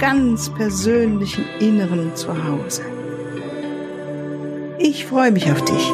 ganz persönlichen Inneren Zuhause. Ich freue mich auf dich.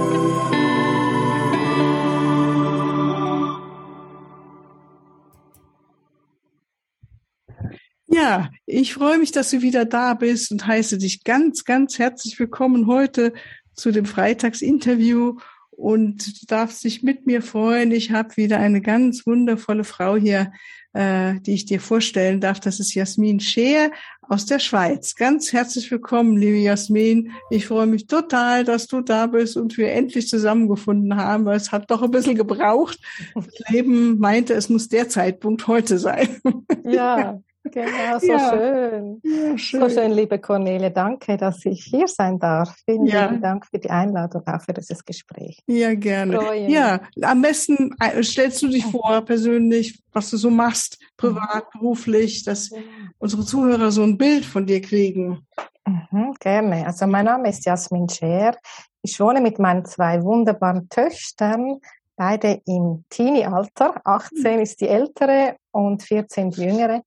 Ja, ich freue mich, dass du wieder da bist und heiße dich ganz, ganz herzlich willkommen heute zu dem Freitagsinterview und du darfst dich mit mir freuen. Ich habe wieder eine ganz wundervolle Frau hier, äh, die ich dir vorstellen darf. Das ist Jasmin Scheer aus der Schweiz. Ganz herzlich willkommen, liebe Jasmin. Ich freue mich total, dass du da bist und wir endlich zusammengefunden haben, weil es hat doch ein bisschen gebraucht. Das Leben meinte, es muss der Zeitpunkt heute sein. Ja, Genau, so ja. schön. Ja, schön. So schön, liebe Cornelia. Danke, dass ich hier sein darf. Vielen ja. lieben Dank für die Einladung, auch für dieses Gespräch. Ja, gerne. Freuen. Ja, am besten äh, stellst du dich vor, persönlich, was du so machst, privat, mhm. beruflich, dass unsere Zuhörer so ein Bild von dir kriegen. Mhm, gerne. Also mein Name ist Jasmin Scher. Ich wohne mit meinen zwei wunderbaren Töchtern, beide im Teenie-Alter. 18 ist die ältere und 14 die jüngere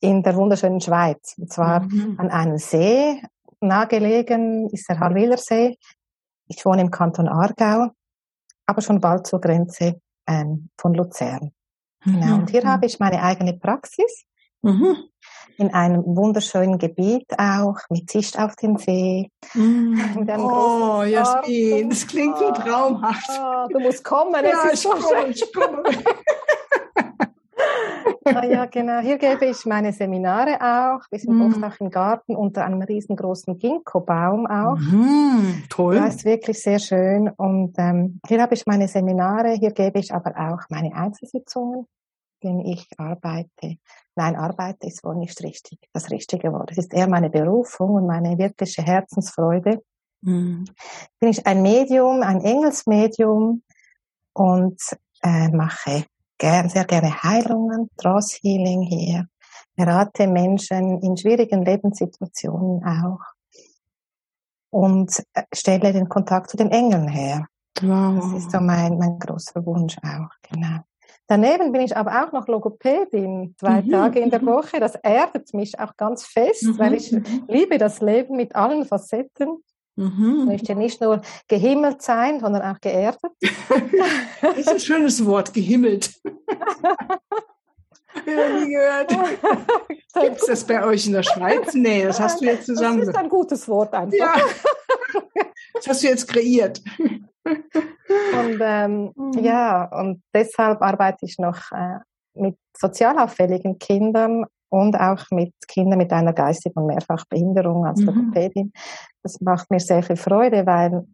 in der wunderschönen Schweiz. Und zwar mhm. an einem See, nahegelegen ist der Harwiler See. Ich wohne im Kanton Aargau, aber schon bald zur Grenze ähm, von Luzern. Mhm. Genau. Und hier habe ich meine eigene Praxis. Mhm. In einem wunderschönen Gebiet auch, mit Sicht auf den See. Mm. Oh, Jasmin, das klingt so traumhaft. Oh, du musst kommen, ja, es ist so schön. Ich komme. Ah, ja, genau. Hier gebe ich meine Seminare auch. Wir sind mm. oft auch im Garten unter einem riesengroßen Ginkgo-Baum auch. Mm, toll. Das ist wirklich sehr schön. Und ähm, hier habe ich meine Seminare. Hier gebe ich aber auch meine Einzelsitzungen, wenn ich arbeite. Nein, arbeite ist wohl nicht richtig, das richtige Wort. Es ist eher meine Berufung und meine wirkliche Herzensfreude. Mm. Bin ich ein Medium, ein Engelsmedium und äh, mache sehr gerne Heilungen, Trance Healing hier, berate Menschen in schwierigen Lebenssituationen auch und äh, stelle den Kontakt zu den Engeln her. Wow. Das ist so mein, mein großer Wunsch auch, genau. Daneben bin ich aber auch noch Logopädin, zwei mhm. Tage in der mhm. Woche. Das erdet mich auch ganz fest, mhm. weil ich mhm. liebe das Leben mit allen Facetten. Mhm. Ich möchte nicht nur gehimmelt sein, sondern auch geerdet. das ist ein schönes Wort, gehimmelt. Nie gehört. Gibt es das bei euch in der Schweiz? Nee, das hast du jetzt zusammen. Das ist ein gutes Wort einfach. Ja. Das hast du jetzt kreiert. Und ähm, mhm. ja, und deshalb arbeite ich noch äh, mit sozial auffälligen Kindern und auch mit Kindern mit einer geistigen Mehrfachbehinderung als mhm. Logopädin. Das macht mir sehr viel Freude, weil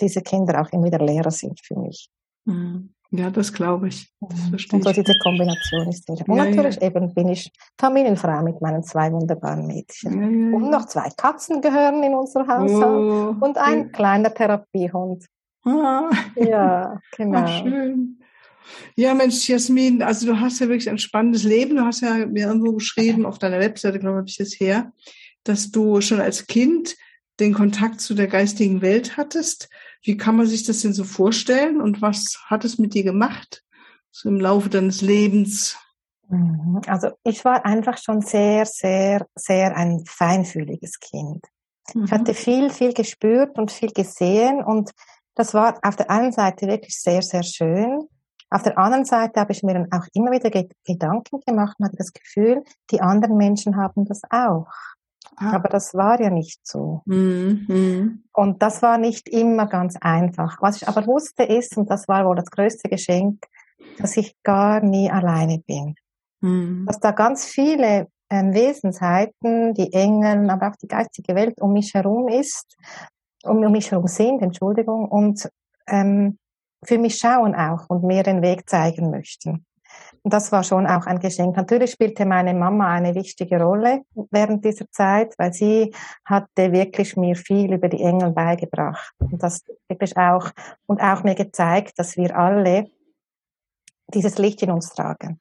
diese Kinder auch immer wieder Lehrer sind für mich. Mhm. Ja, das glaube ich. Das mhm. verstehe und so diese Kombination ist sehr. Und ja, natürlich ja. eben bin ich Familienfrau mit meinen zwei wunderbaren Mädchen. Ja, und noch zwei Katzen gehören in unser Haushalt oh. und ein kleiner Therapiehund. Ah. Ja, genau. Ach, schön. Ja, Mensch, Jasmin, also du hast ja wirklich ein spannendes Leben. Du hast ja mir irgendwo geschrieben, auf deiner Webseite, glaube ich, ist her, dass du schon als Kind den Kontakt zu der geistigen Welt hattest. Wie kann man sich das denn so vorstellen und was hat es mit dir gemacht, so im Laufe deines Lebens? Mhm. Also ich war einfach schon sehr, sehr, sehr ein feinfühliges Kind. Mhm. Ich hatte viel, viel gespürt und viel gesehen und das war auf der einen Seite wirklich sehr, sehr schön. Auf der anderen Seite habe ich mir dann auch immer wieder Gedanken gemacht und hatte das Gefühl, die anderen Menschen haben das auch. Ah. Aber das war ja nicht so. Mhm. Und das war nicht immer ganz einfach. Was ich aber wusste ist, und das war wohl das größte Geschenk, dass ich gar nie alleine bin. Mhm. Dass da ganz viele ähm, Wesensheiten, die Engel, aber auch die geistige Welt um mich herum ist, um, um mich herum sind, Entschuldigung, und ähm, für mich schauen auch und mir den Weg zeigen möchten. das war schon auch ein Geschenk. Natürlich spielte meine Mama eine wichtige Rolle während dieser Zeit, weil sie hatte wirklich mir viel über die Engel beigebracht. Und das wirklich auch, und auch mir gezeigt, dass wir alle dieses Licht in uns tragen.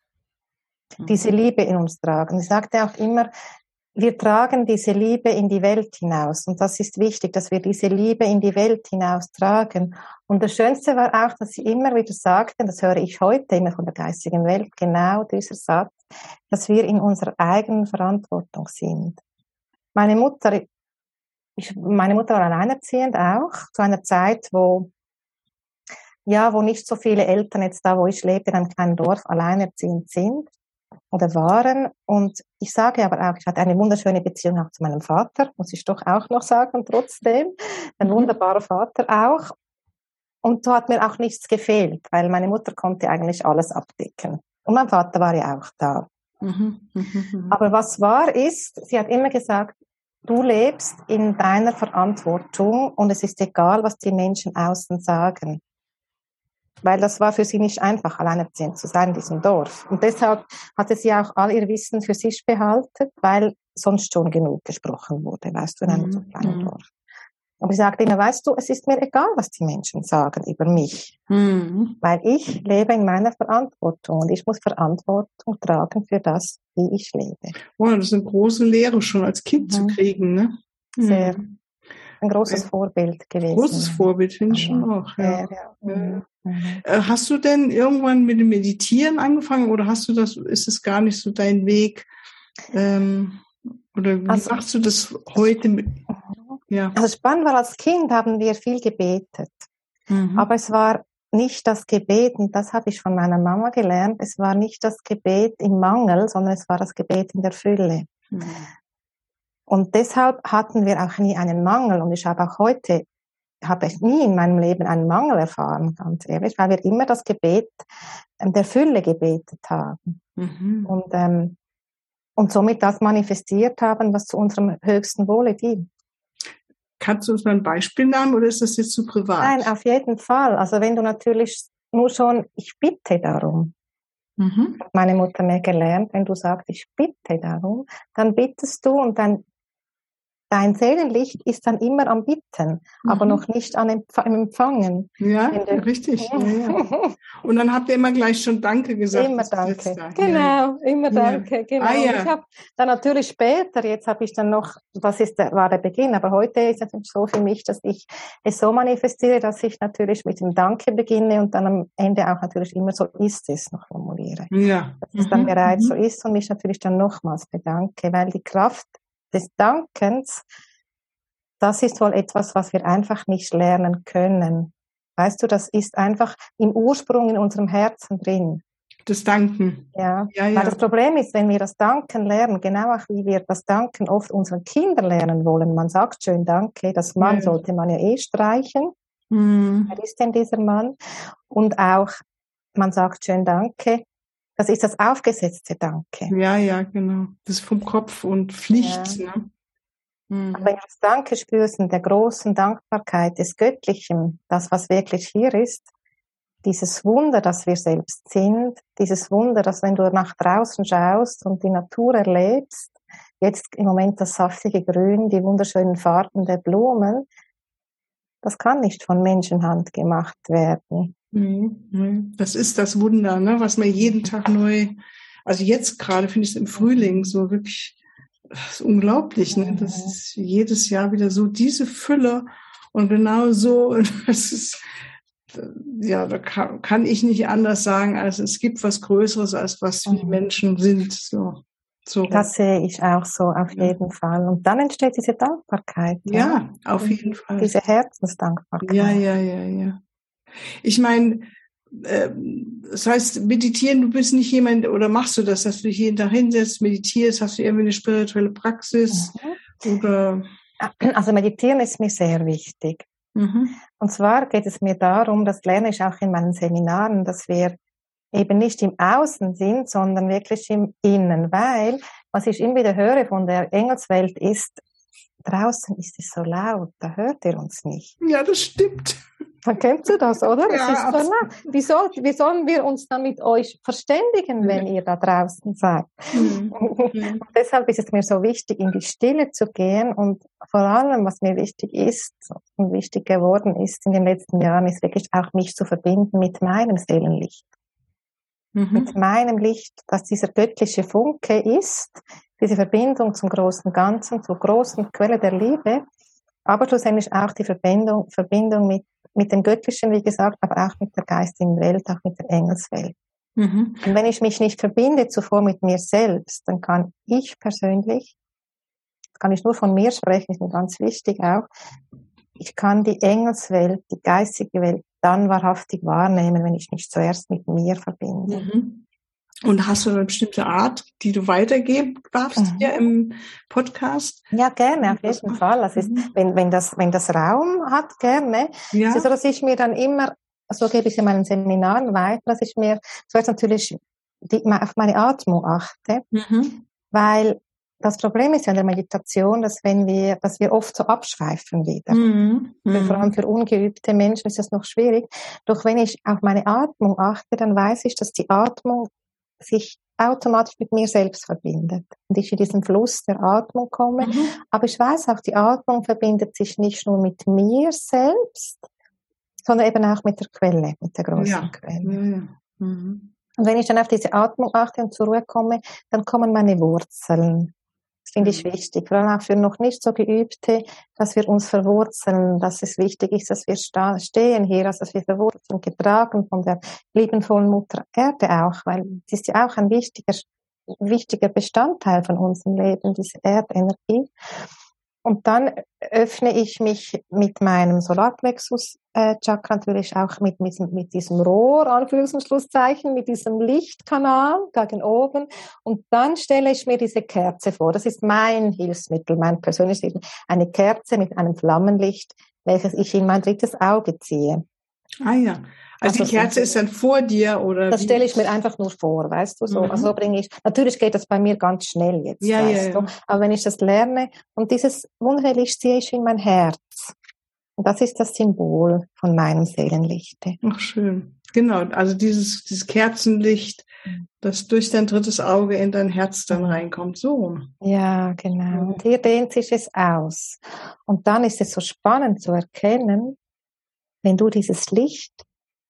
Diese mhm. Liebe in uns tragen. Sie sagte auch immer, wir tragen diese Liebe in die Welt hinaus. Und das ist wichtig, dass wir diese Liebe in die Welt hinaus tragen. Und das Schönste war auch, dass sie immer wieder sagten, das höre ich heute immer von der geistigen Welt, genau dieser Satz, dass wir in unserer eigenen Verantwortung sind. Meine Mutter, ich, meine Mutter war alleinerziehend auch, zu einer Zeit, wo ja, wo nicht so viele Eltern jetzt da, wo ich lebe, in einem kleinen Dorf alleinerziehend sind oder waren. Und ich sage aber auch, ich hatte eine wunderschöne Beziehung auch zu meinem Vater, muss ich doch auch noch sagen, trotzdem. Ein mhm. wunderbarer Vater auch. Und so hat mir auch nichts gefehlt, weil meine Mutter konnte eigentlich alles abdecken. Und mein Vater war ja auch da. Mhm. Mhm. Aber was wahr ist, sie hat immer gesagt, du lebst in deiner Verantwortung und es ist egal, was die Menschen außen sagen weil das war für sie nicht einfach, alleinerziehend zu sein in diesem Dorf. Und deshalb hatte sie auch all ihr Wissen für sich behalten, weil sonst schon genug gesprochen wurde, weißt du, in einem mhm. so kleinen mhm. Dorf. Aber sie sagte immer, weißt du, es ist mir egal, was die Menschen sagen über mich, mhm. weil ich lebe in meiner Verantwortung und ich muss Verantwortung tragen für das, wie ich lebe. Wow, das ist eine große Lehre schon als Kind mhm. zu kriegen, ne? Sehr. Mhm ein großes Vorbild gewesen. Großes Vorbild, finde ich schon auch. Ja. Ja, ja. Mhm. Äh, hast du denn irgendwann mit dem Meditieren angefangen oder hast du das, ist es gar nicht so dein Weg? Ähm, oder wie also, machst du das heute mit? Ja. Also spannend war, als Kind haben wir viel gebetet. Mhm. Aber es war nicht das Gebet, und das habe ich von meiner Mama gelernt, es war nicht das Gebet im Mangel, sondern es war das Gebet in der Fülle. Mhm. Und deshalb hatten wir auch nie einen Mangel. Und ich habe auch heute, habe ich nie in meinem Leben einen Mangel erfahren, ganz ehrlich, weil wir immer das Gebet ähm, der Fülle gebetet haben. Mhm. Und, ähm, und somit das manifestiert haben, was zu unserem höchsten Wohle dient. Kannst du uns mal ein Beispiel nennen oder ist das jetzt zu privat? Nein, auf jeden Fall. Also wenn du natürlich nur schon, ich bitte darum, Mhm. Hat meine Mutter mir gelernt, wenn du sagst, ich bitte darum, dann bittest du und dann dein Seelenlicht ist dann immer am Bitten, mhm. aber noch nicht an Empf Empfangen. Ja, richtig. Ja, ja. Und dann habt ihr immer gleich schon Danke gesagt. Immer Danke. Genau, ja. immer Danke. Genau. Ah, ja. Ich habe dann natürlich später, jetzt habe ich dann noch, das ist der, war der Beginn, aber heute ist es so für mich, dass ich es so manifestiere, dass ich natürlich mit dem Danke beginne und dann am Ende auch natürlich immer so ist es noch formuliere. Ja. Dass es dann mhm. bereits mhm. so ist und mich natürlich dann nochmals bedanke, weil die Kraft des Dankens, das ist wohl etwas, was wir einfach nicht lernen können. Weißt du, das ist einfach im Ursprung in unserem Herzen drin. Das Danken. Ja. ja, ja. Weil das Problem ist, wenn wir das Danken lernen, genau auch wie wir das Danken oft unseren Kindern lernen wollen. Man sagt schön Danke, das Mann ja. sollte man ja eh streichen. Mhm. Wer ist denn dieser Mann? Und auch, man sagt schön Danke, das ist das aufgesetzte Danke. Ja, ja, genau. Das ist vom Kopf und Pflicht. Ja. Ne? Mhm. Aber wenn du das Danke spürst in der großen Dankbarkeit des Göttlichen, das, was wirklich hier ist, dieses Wunder, das wir selbst sind, dieses Wunder, dass wenn du nach draußen schaust und die Natur erlebst, jetzt im Moment das saftige Grün, die wunderschönen Farben der Blumen, das kann nicht von Menschenhand gemacht werden. Mhm, mhm. Das ist das Wunder, ne, was man jeden Tag neu, also jetzt gerade finde ich es im Frühling so wirklich unglaublich, ne? Das ist jedes Jahr wieder so diese Fülle und genau so, das ist, ja, da kann, kann ich nicht anders sagen, als es gibt was Größeres, als was wir mhm. Menschen sind. So. So. Das sehe ich auch so, auf ja. jeden Fall. Und dann entsteht diese Dankbarkeit. Ja, ja auf jeden Fall. Diese Herzensdankbarkeit. Ja, ja, ja, ja. Ich meine, äh, das heißt, meditieren, du bist nicht jemand, oder machst du das, dass du dich jeden Tag hinsetzt, meditierst, hast du irgendwie eine spirituelle Praxis? Mhm. Oder? Also meditieren ist mir sehr wichtig. Mhm. Und zwar geht es mir darum, das lerne ich auch in meinen Seminaren, dass wir eben nicht im Außen sind, sondern wirklich im Innen, weil was ich immer wieder höre von der Engelswelt ist, draußen ist es so laut, da hört ihr uns nicht. Ja, das stimmt. Dann kennst du das, oder? Das Ja, ist so, na, wie, soll, wie sollen wir uns dann mit euch verständigen, wenn ihr da draußen seid? Mhm. Und deshalb ist es mir so wichtig, in die Stille zu gehen und vor allem, was mir wichtig ist und wichtig geworden ist in den letzten Jahren, ist wirklich auch mich zu verbinden mit meinem Seelenlicht, Mhm. mit meinem Licht, dass dieser göttliche Funke ist, diese Verbindung zum großen Ganzen, zur großen Quelle der Liebe, aber schlussendlich auch die Verbindung, Verbindung mit, mit dem Göttlichen, wie gesagt, aber auch mit der geistigen Welt, auch mit der Engelswelt. Mhm. Und wenn ich mich nicht verbinde zuvor mit mir selbst, dann kann ich persönlich, das kann ich nur von mir sprechen, ist mir ganz wichtig auch, ich kann die Engelswelt, die geistige Welt dann wahrhaftig wahrnehmen, wenn ich mich zuerst mit mir verbinde. Mhm. Und hast du eine bestimmte Art, die du weitergeben darfst Mhm. hier im Podcast? Ja, gerne, auf jeden Fall. Das ist, Mhm. wenn, wenn das, wenn das Raum hat, gerne. Ja. Es ist so, dass ich mir dann immer, so gebe ich in meinen Seminaren weiter, dass ich mir zuerst natürlich die, auf meine Atmung achte, Mhm. weil das Problem ist ja in der Meditation, dass wenn wir, dass wir oft so abschweifen wieder. Mhm. Für- Vor allem Mhm. für ungeübte Menschen ist das noch schwierig. Doch wenn ich auf meine Atmung achte, dann weiß ich, dass die Atmung sich automatisch mit mir selbst verbindet. Und ich in diesen Fluss der Atmung komme. Mhm. Aber ich weiß auch, die Atmung verbindet sich nicht nur mit mir selbst, sondern eben auch mit der Quelle, mit der großen Ja. Quelle. Ja. Mhm. Und wenn ich dann auf diese Atmung achte und zur Ruhe komme, dann kommen meine Wurzeln. Das finde ich Mhm. wichtig. Vor allem auch für noch nicht so geübte, dass wir uns verwurzeln, dass es wichtig ist, dass wir stehen hier, also dass wir verwurzeln, getragen von der liebenvollen Mutter Erde auch, weil es ist ja auch ein wichtiger, wichtiger Bestandteil von unserem Leben, diese Erdenergie. Und dann öffne ich mich mit meinem Solarplexus-Chakra natürlich auch mit, mit, mit diesem Rohr, Anführungs- und Schlusszeichen, mit diesem Lichtkanal gegen oben. Und dann stelle ich mir diese Kerze vor. Das ist mein Hilfsmittel, mein persönliches Hilfsmittel. Eine Kerze mit einem Flammenlicht, welches ich in mein drittes Auge ziehe. Ah ja. Also, Also die Kerze ist dann vor dir oder Das wie? stelle ich mir einfach nur vor, weißt du, so. Mhm. Also so bringe ich, natürlich geht das bei mir ganz schnell jetzt, Ja, ja, weißt ja. du. Aber wenn ich das lerne und dieses Licht ziehe ich in mein Herz. Und das ist das Symbol von meinem Seelenlichte. Ach, schön. Genau, also dieses, dieses Kerzenlicht, das durch dein drittes Auge in dein Herz dann reinkommt. So. Ja, genau. Und hier dehnt sich es aus. Und dann ist es so spannend zu erkennen, wenn du dieses Licht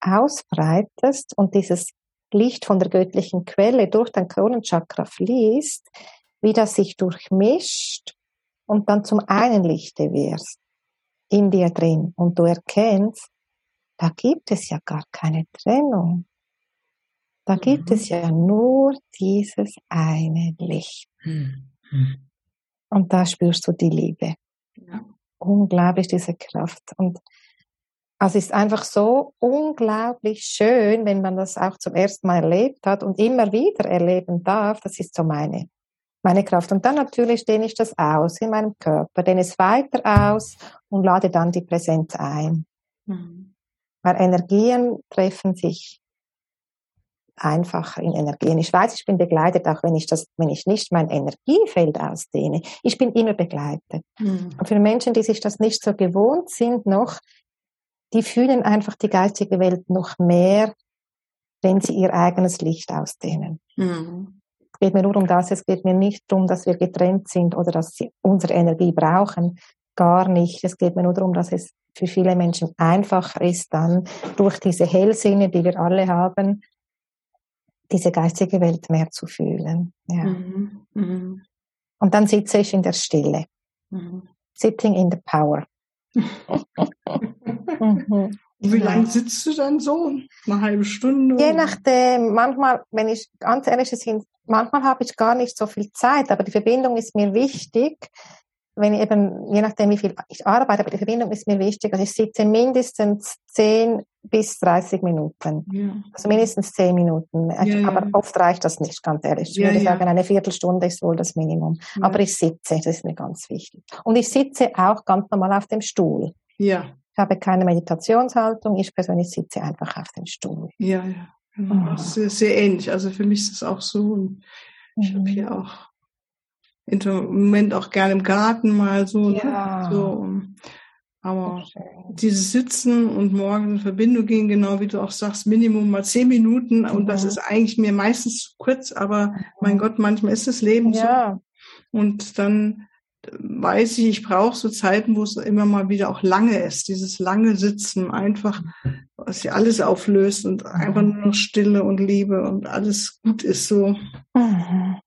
ausbreitest und dieses Licht von der göttlichen Quelle durch dein Kronenchakra fließt, wie das sich durchmischt und dann zum einen Lichte wirst in dir drin und du erkennst, da gibt es ja gar keine Trennung. Da gibt Mhm. es ja nur dieses eine Licht. Und da spürst du die Liebe. Ja. Unglaublich diese Kraft. Und also es ist einfach so unglaublich schön, wenn man das auch zum ersten Mal erlebt hat und immer wieder erleben darf. Das ist so meine, meine Kraft. Und dann natürlich dehne ich das aus in meinem Körper, dehne es weiter aus und lade dann die Präsenz ein. Mhm. Weil Energien treffen sich einfacher in Energien. Ich weiß, ich bin begleitet, auch wenn ich das, wenn ich nicht mein Energiefeld ausdehne. Ich bin immer begleitet. Mhm. Und für Menschen, die sich das nicht so gewohnt sind noch, die fühlen einfach die geistige Welt noch mehr, wenn sie ihr eigenes Licht ausdehnen. Mhm. Es geht mir nur um das, es geht mir nicht darum, dass wir getrennt sind oder dass sie unsere Energie brauchen. Gar nicht. Es geht mir nur darum, dass es für viele Menschen einfacher ist, dann durch diese Hellsinne, die wir alle haben, diese geistige Welt mehr zu fühlen. Ja. Mhm. Mhm. Und dann sitze ich in der Stille. Mhm. Sitting in the power. Wie lange sitzt du dann so? Eine halbe Stunde? Je nachdem, manchmal, wenn ich ganz ehrlich bin, manchmal habe ich gar nicht so viel Zeit, aber die Verbindung ist mir wichtig. Wenn eben, je nachdem, wie viel ich arbeite, aber die Verbindung ist mir wichtig. Also ich sitze mindestens 10 bis 30 Minuten. Ja. Also mindestens 10 Minuten. Ja, ja. aber oft reicht das nicht, ganz ehrlich. Ich Ja, würde ja. sagen, eine Viertelstunde ist wohl das Minimum. Ja. Aber ich sitze, das ist mir ganz wichtig. Und ich sitze auch ganz normal auf dem Stuhl. ja, Ich habe keine Meditationshaltung. Ich persönlich sitze einfach auf dem Stuhl. ja, ja. Genau. Das ist sehr ähnlich. Also für mich ist es auch so. Und ich habe Mhm. hier auch im Moment auch gerne im Garten mal so. Ja. Ne? so um, Aber dieses Sitzen und morgen in Verbindung gehen, genau wie du auch sagst, Minimum mal zehn Minuten. Und das ist eigentlich mir meistens zu kurz, aber mein Gott, manchmal ist das Leben ja. so. Und dann weiß ich, ich brauche so Zeiten, wo es immer mal wieder auch lange ist. Dieses lange Sitzen, einfach, was ja alles auflöst und einfach nur noch Stille und Liebe und alles gut ist so. Mhm.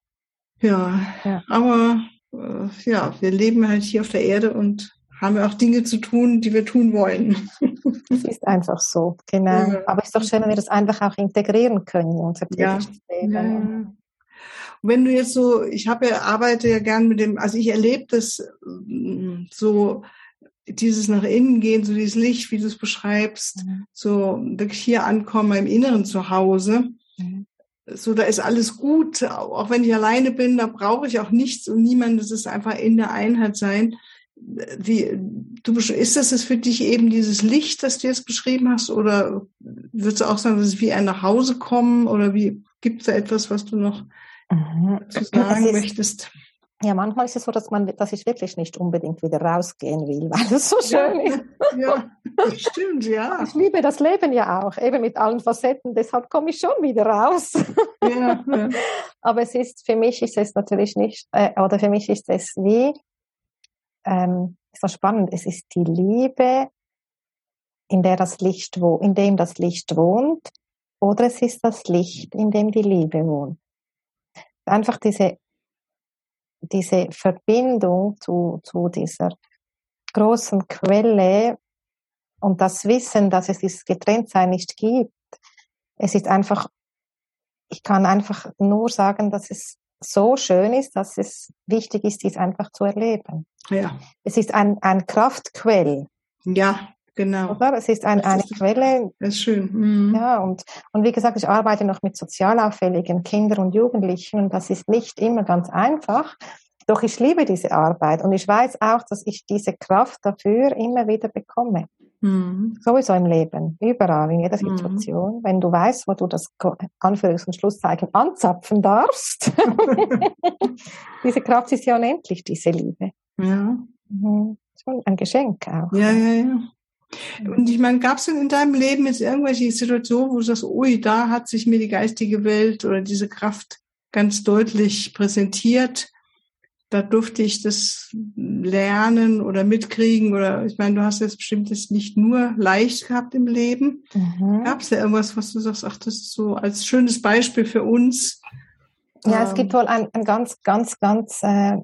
Ja, ja, aber äh, ja, wir leben halt hier auf der Erde und haben wir auch Dinge zu tun, die wir tun wollen. Das ist einfach so, genau. Ja. Aber es ist doch schön, wenn wir das einfach auch integrieren können in unser tägliches ja. Leben. Ja. Wenn du jetzt so, ich habe ja, arbeite ja gern mit dem, also ich erlebe das mm, so, dieses nach innen gehen, so dieses Licht, wie du es beschreibst, mhm. so wirklich hier ankommen im Inneren zu Hause. Mhm. So, da ist alles gut, auch wenn ich alleine bin, da brauche ich auch nichts und niemand, das ist einfach in der Einheit sein wie, du, ist das es für dich eben dieses Licht, das du jetzt beschrieben hast, oder würdest du auch sagen, das ist wie ein nach Hause kommen, oder wie, gibt es da etwas, was du noch mhm. dazu sagen ist, möchtest? Ja, manchmal ist es so, dass man, dass ich wirklich nicht unbedingt wieder rausgehen will, weil es so schön ja, ist. Ja, das stimmt, ja. Ich liebe das Leben ja auch, eben mit allen Facetten, deshalb komme ich schon wieder raus. Ja, ja. Aber es ist, für mich ist es natürlich nicht, äh, oder für mich ist es wie, ähm, ist so spannend. Es ist die Liebe, in der das Licht wo, in dem das Licht wohnt, oder es ist das Licht, in dem die Liebe wohnt. Einfach diese, diese Verbindung zu, zu dieser großen Quelle und das Wissen, dass es dieses Getrenntsein nicht gibt. Es ist einfach, ich kann einfach nur sagen, dass es so schön ist, dass es wichtig ist, dies einfach zu erleben. Ja. Es ist ein, ein Kraftquell. Ja, genau. Oder? Es ist ein, eine ist, Quelle. Das ist schön. Mhm. Ja, und, und wie gesagt, ich arbeite noch mit sozialauffälligen Kindern und Jugendlichen und das ist nicht immer ganz einfach. Doch ich liebe diese Arbeit und ich weiß auch, dass ich diese Kraft dafür immer wieder bekomme. Mhm. Sowieso im Leben, überall, in jeder mhm. Situation. Mhm. Wenn du weißt, wo du das Anführungs- und Schlusszeichen anzapfen darfst. diese Kraft ist ja unendlich, diese Liebe. Ja. Mhm. Schon ein Geschenk auch. Ja, ja, ja. Und ich meine, gab es denn in deinem Leben jetzt irgendwelche Situationen, wo du sagst, ui, da hat sich mir die geistige Welt oder diese Kraft ganz deutlich präsentiert? Da durfte ich das lernen oder mitkriegen oder ich meine, du hast jetzt bestimmt das nicht nur leicht gehabt im Leben. Mhm. Gab es ja irgendwas, was du sagst, ach, das ist so als schönes Beispiel für uns? Ja, ähm, es gibt wohl ein, ein ganz, ganz, ganz, äh,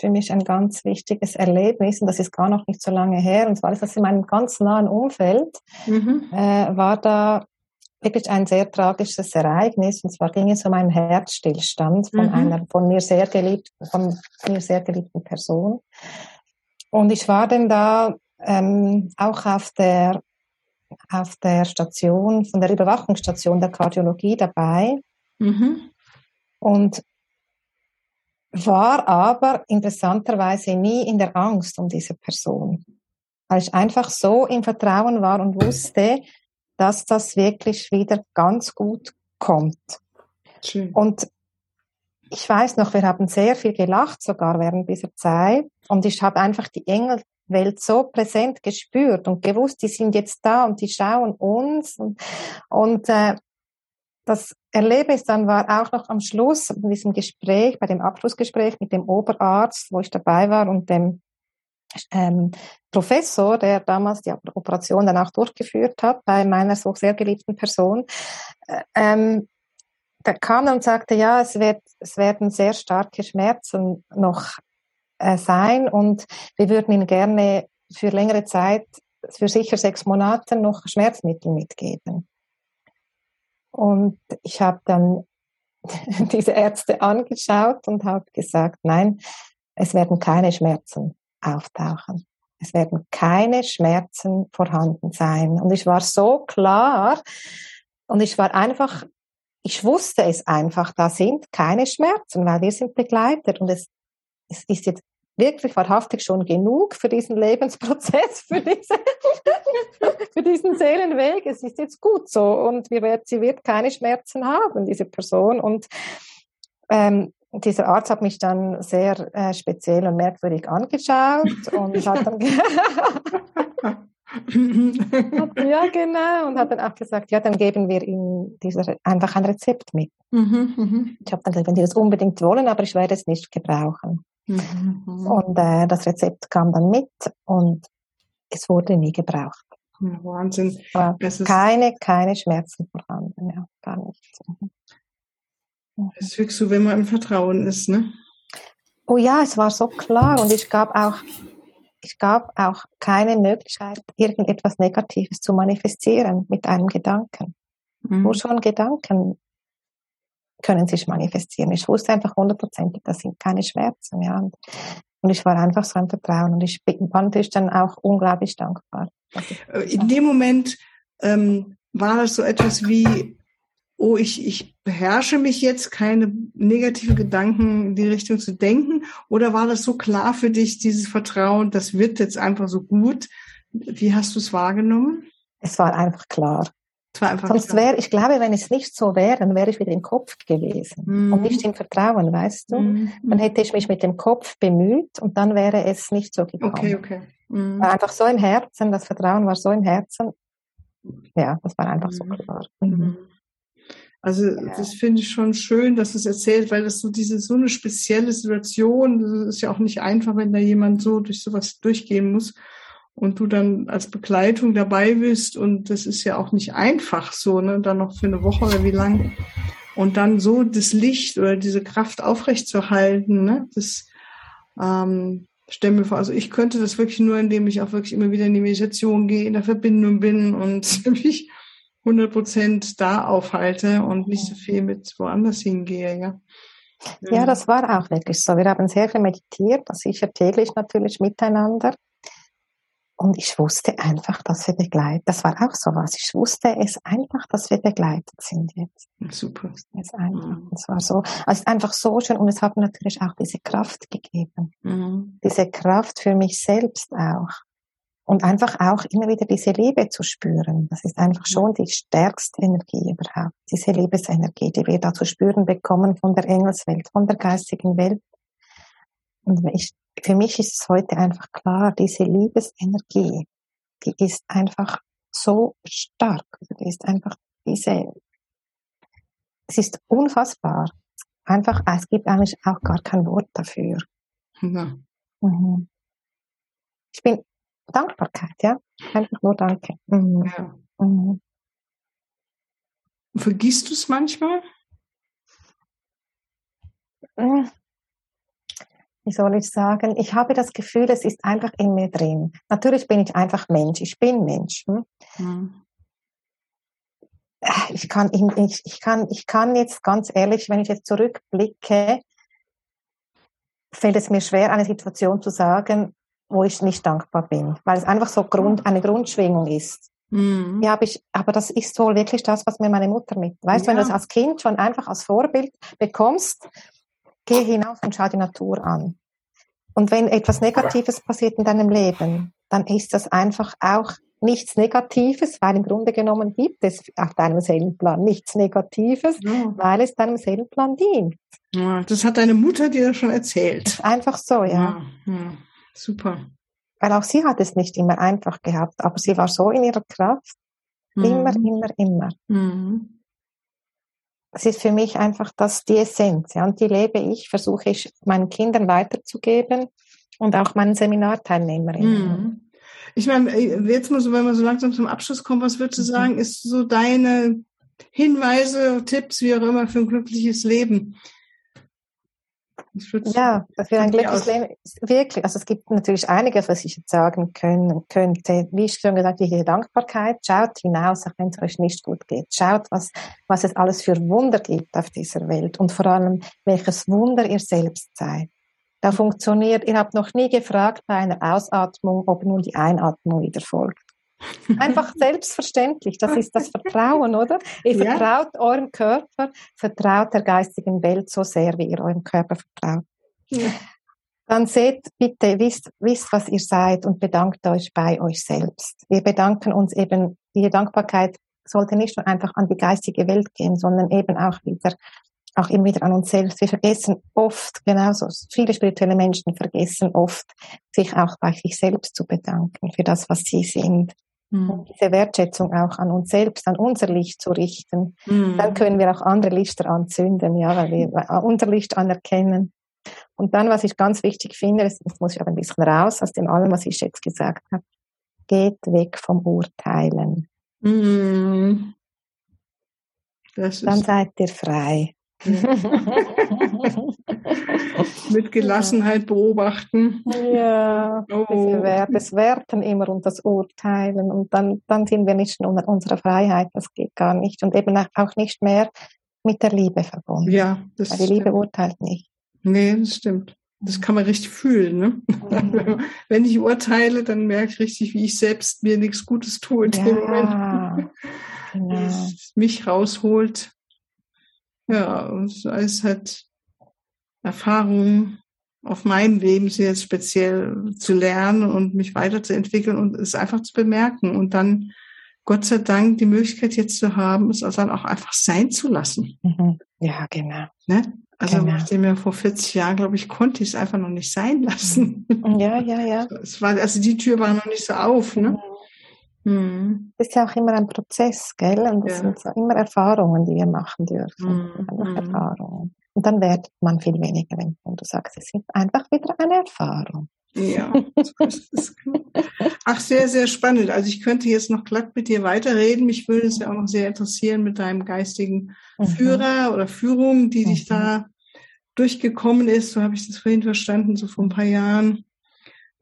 für mich ein ganz wichtiges Erlebnis und das ist gar noch nicht so lange her und zwar ist das in meinem ganz nahen Umfeld, mhm. äh, war da wirklich ein sehr tragisches Ereignis. Und zwar ging es um einen Herzstillstand von mhm. einer von mir sehr geliebten, von mir sehr geliebten Person. Und ich war dann da ähm, auch auf der auf der Station, von der Überwachungsstation der Kardiologie dabei. Mhm. Und war aber interessanterweise nie in der Angst um diese Person, weil ich einfach so im Vertrauen war und wusste, dass das wirklich wieder ganz gut kommt. Schön. Und ich weiß noch, wir haben sehr viel gelacht, sogar während dieser Zeit. Und ich habe einfach die Engelwelt so präsent gespürt und gewusst, die sind jetzt da und die schauen uns. Und, und äh, das Erlebnis dann war auch noch am Schluss in diesem Gespräch, bei dem Abschlussgespräch mit dem Oberarzt, wo ich dabei war und dem ähm, Professor, der damals die Operation dann auch durchgeführt hat bei meiner so sehr geliebten Person, äh, ähm, der kam und sagte, ja, es wird, es werden sehr starke Schmerzen noch äh, sein und wir würden Ihnen gerne für längere Zeit, für sicher sechs Monate noch Schmerzmittel mitgeben. Und ich habe dann diese Ärzte angeschaut und habe gesagt, nein, es werden keine Schmerzen auftauchen. Es werden keine Schmerzen vorhanden sein. Und ich war so klar und ich war einfach, ich wusste es einfach, da sind keine Schmerzen, weil wir sind begleitet und es, es ist jetzt wirklich wahrhaftig schon genug für diesen Lebensprozess, für, diese, für diesen Seelenweg. Es ist jetzt gut so und wir sie wird keine Schmerzen haben, diese Person. Und ähm, dieser Arzt hat mich dann sehr äh, speziell und merkwürdig angeschaut und hat dann ja genau und hat dann auch gesagt, ja, dann geben wir Ihnen dieser, einfach ein Rezept mit. Mhm, mhm. ich habe dann gesagt, wenn Sie das unbedingt wollen, aber ich werde es nicht gebrauchen. Mhm, mhm. und äh, das Rezept kam dann mit und es wurde nie gebraucht. Wahnsinn. keine, keine Schmerzen vorhanden, ja, gar nichts. Das fügst du, wenn man im Vertrauen ist, ne? Oh ja, es war so klar und ich gab auch, ich gab auch keine Möglichkeit, irgendetwas Negatives zu manifestieren mit einem Gedanken. Mhm. Nur schon Gedanken können sich manifestieren. Ich wusste einfach hundertprozentig, das sind keine Schmerzen, ja. Und, und ich war einfach so im Vertrauen und ich war natürlich dann auch unglaublich dankbar. Äh, in dem Moment ähm, war das so etwas wie oh, ich, ich beherrsche mich jetzt, keine negative Gedanken in die Richtung zu denken? Oder war das so klar für dich, dieses Vertrauen, das wird jetzt einfach so gut? Wie hast du es wahrgenommen? Es war einfach klar. Es war einfach Sonst wäre, ich glaube, wenn es nicht so wäre, dann wäre ich wieder im Kopf gewesen mhm. und nicht im Vertrauen, weißt du? Mhm. Dann hätte ich mich mit dem Kopf bemüht und dann wäre es nicht so gekommen. Okay, okay. Mhm. War einfach so im Herzen, das Vertrauen war so im Herzen. Ja, das war einfach so mhm. klar. Mhm. Also ja. das finde ich schon schön, dass es erzählt, weil das so diese so eine spezielle Situation, das ist ja auch nicht einfach, wenn da jemand so durch sowas durchgehen muss und du dann als Begleitung dabei bist und das ist ja auch nicht einfach so, ne, dann noch für eine Woche oder wie lang und dann so das Licht oder diese Kraft aufrechtzuerhalten, ne, das ähm, stell mir vor, also ich könnte das wirklich nur, indem ich auch wirklich immer wieder in die Meditation gehe, in der Verbindung bin und mich 100 Prozent da aufhalte und nicht so viel mit woanders hingehe, ja. Ja, das war auch wirklich so. Wir haben sehr viel meditiert, sicher täglich natürlich miteinander. Und ich wusste einfach, dass wir begleitet. Das war auch so was. Ich wusste es einfach, dass wir begleitet sind jetzt. Super. Es einfach. Mhm. Es war so. Also einfach so schön und es hat mir natürlich auch diese Kraft gegeben. Mhm. Diese Kraft für mich selbst auch. Und einfach auch immer wieder diese Liebe zu spüren. Das ist einfach schon die stärkste Energie überhaupt. Diese Liebesenergie, die wir da zu spüren bekommen von der Engelswelt, von der geistigen Welt. Und ich, für mich ist es heute einfach klar, diese Liebesenergie, die ist einfach so stark. Die ist einfach diese, es ist unfassbar. Einfach, es gibt eigentlich auch gar kein Wort dafür. Ja. Mhm. Ich bin Dankbarkeit, ja. Einfach nur Danke. Mhm. Ja. Mhm. Vergisst du es manchmal? Hm. Wie soll ich sagen? Ich habe das Gefühl, es ist einfach in mir drin. Natürlich bin ich einfach Mensch. Ich bin Mensch. Hm? Mhm. Ich kann, ich, ich, kann, ich kann jetzt ganz ehrlich, wenn ich jetzt zurückblicke, fällt es mir schwer, eine Situation zu sagen, wo ich nicht dankbar bin, weil es einfach so Grund, eine Grundschwingung ist. Mhm. Ja, aber, ich, aber das ist wohl wirklich das, was mir meine Mutter mit. Weißt du, ja. wenn du das als Kind schon einfach als Vorbild bekommst, geh hinaus und schau die Natur an. Und wenn etwas Negatives passiert in deinem Leben, dann ist das einfach auch nichts Negatives, weil im Grunde genommen gibt es auf deinem Seelenplan nichts Negatives, ja. weil es deinem Seelenplan dient. Ja, das hat deine Mutter dir schon erzählt. Einfach so, ja. ja Super. Weil auch sie hat es nicht immer einfach gehabt, aber sie war so in ihrer Kraft. Mhm. Immer, immer, immer. Mhm. Das ist für mich einfach das, die Essenz. Ja, und die lebe ich, versuche ich meinen Kindern weiterzugeben und auch meinen Seminarteilnehmerinnen. Mhm. Ich meine, äh, jetzt mal so, wenn wir so langsam zum Abschluss kommen, was würdest du mhm. sagen, ist so deine Hinweise, Tipps, wie auch immer, für ein glückliches Leben? Ja, dass wir ein glückliches Leben, wirklich, also es gibt natürlich einiges, was ich jetzt sagen können, könnte. Wie ich schon gesagt, die Dankbarkeit, schaut hinaus, auch wenn es euch nicht gut geht. Schaut, was, was es alles für Wunder gibt auf dieser Welt und vor allem, welches Wunder ihr selbst seid. Da funktioniert, ihr habt noch nie gefragt bei einer Ausatmung, ob nun die Einatmung wieder folgt. Einfach selbstverständlich. Das ist das Vertrauen, oder? Ihr ja. vertraut eurem Körper, vertraut der geistigen Welt so sehr, wie ihr eurem Körper vertraut. Ja. Dann seht bitte, wisst, wisst, was ihr seid und bedankt euch bei euch selbst. Wir bedanken uns eben, die Dankbarkeit sollte nicht nur einfach an die geistige Welt gehen, sondern eben auch wieder auch immer wieder an uns selbst. Wir vergessen oft, genauso viele spirituelle Menschen vergessen oft, sich auch bei sich selbst zu bedanken für das, was sie sind. Mhm. Und diese Wertschätzung auch an uns selbst, an unser Licht zu richten. Mhm. Dann können wir auch andere Lichter anzünden, ja, weil wir unser Licht anerkennen. Und dann, was ich ganz wichtig finde, das muss ich aber ein bisschen raus aus dem allem, was ich jetzt gesagt habe, geht weg vom Urteilen. Mhm. dann seid ihr frei. Mit Gelassenheit beobachten. Ja, oh. das Werten immer und das Urteilen. Und dann, dann sind wir nicht in unserer Freiheit. Das geht gar nicht. Und eben auch nicht mehr mit der Liebe verbunden. Ja, das Weil die Liebe urteilt nicht. Nee, das stimmt. Das kann man richtig fühlen. Ne? Mhm. Wenn ich urteile, dann merke ich richtig, wie ich selbst mir nichts Gutes tue in ja, dem Moment. Genau. Mich rausholt. Ja, und es hat Erfahrung auf meinem Leben jetzt speziell zu lernen und mich weiterzuentwickeln und es einfach zu bemerken und dann Gott sei Dank die Möglichkeit jetzt zu haben, es dann auch einfach sein zu lassen. Mhm. Ja, genau. Ne? Also genau. nachdem ja vor 40 Jahren, glaube ich, konnte ich es einfach noch nicht sein lassen. Ja, ja, ja. Es war, also die Tür war noch nicht so auf, ne? Mhm. Das ist ja auch immer ein Prozess, gell? Und das ja. sind so immer Erfahrungen, die wir machen dürfen. Mhm. Erfahrungen. Und dann wird man viel weniger, wenn du sagst, es ist einfach wieder eine Erfahrung. Ja, ach, sehr, sehr spannend. Also ich könnte jetzt noch glatt mit dir weiterreden. Mich würde es ja auch noch sehr interessieren mit deinem geistigen mhm. Führer oder Führung, die mhm. dich da durchgekommen ist. So habe ich das vorhin verstanden, so vor ein paar Jahren.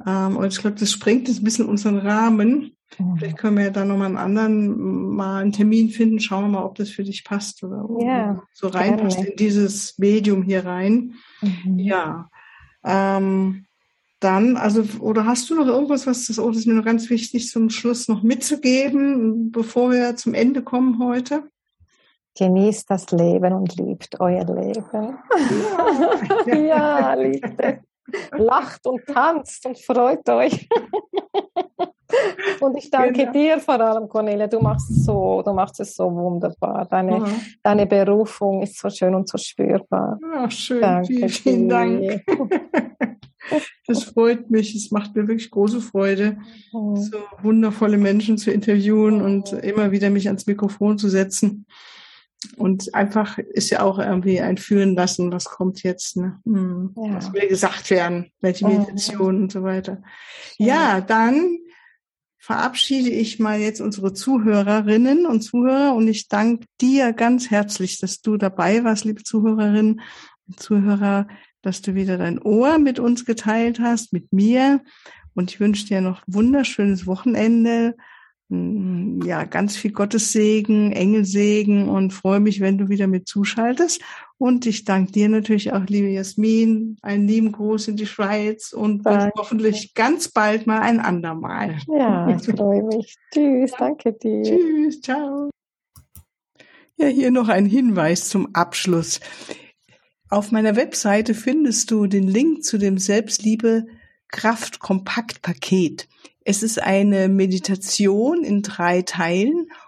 Ähm, und ich glaube, das sprengt jetzt ein bisschen unseren Rahmen. Vielleicht können wir ja da nochmal einen anderen, mal einen Termin finden. Schauen wir mal, ob das für dich passt oder ja, so reinpasst in dieses Medium hier rein. Mhm. Ja. Ähm, dann, also, oder hast du noch irgendwas, was das, oh, das ist mir noch ganz wichtig zum Schluss noch mitzugeben, bevor wir zum Ende kommen heute? Genießt das Leben und liebt euer Leben. Ja, ja liebt es. Lacht und tanzt und freut euch. Und ich danke genau. dir vor allem, Cornelia. Du machst so, du machst es so wunderbar. Deine, mhm. deine Berufung ist so schön und so spürbar. Ach, schön. Danke vielen, vielen Dank. Das freut mich. Es macht mir wirklich große Freude, mhm. so wundervolle Menschen zu interviewen und immer wieder mich ans Mikrofon zu setzen. Und einfach ist ja auch irgendwie ein Fühlen lassen, was kommt jetzt, ne? Hm, ja. Was will gesagt werden, welche Meditation mhm. und so weiter. Ja, dann verabschiede ich mal jetzt unsere Zuhörerinnen und Zuhörer und ich danke dir ganz herzlich, dass du dabei warst, liebe Zuhörerinnen und Zuhörer, dass du wieder dein Ohr mit uns geteilt hast, mit mir. Und ich wünsche dir noch wunderschönes Wochenende. Mm, ja, ganz viel Gottessegen, Engelsegen und freue mich, wenn du wieder mit zuschaltest. Und ich danke dir natürlich auch, liebe Jasmin, einen lieben Gruß in die Schweiz und hoffentlich ganz bald mal ein andermal. Ja, ich freue mich. Tschüss, danke dir. Tschüss, ciao. Ja, hier noch ein Hinweis zum Abschluss. Auf meiner Webseite findest du den Link zu dem Selbstliebe Kraft Kompakt Paket. Es ist eine Meditation in drei Teilen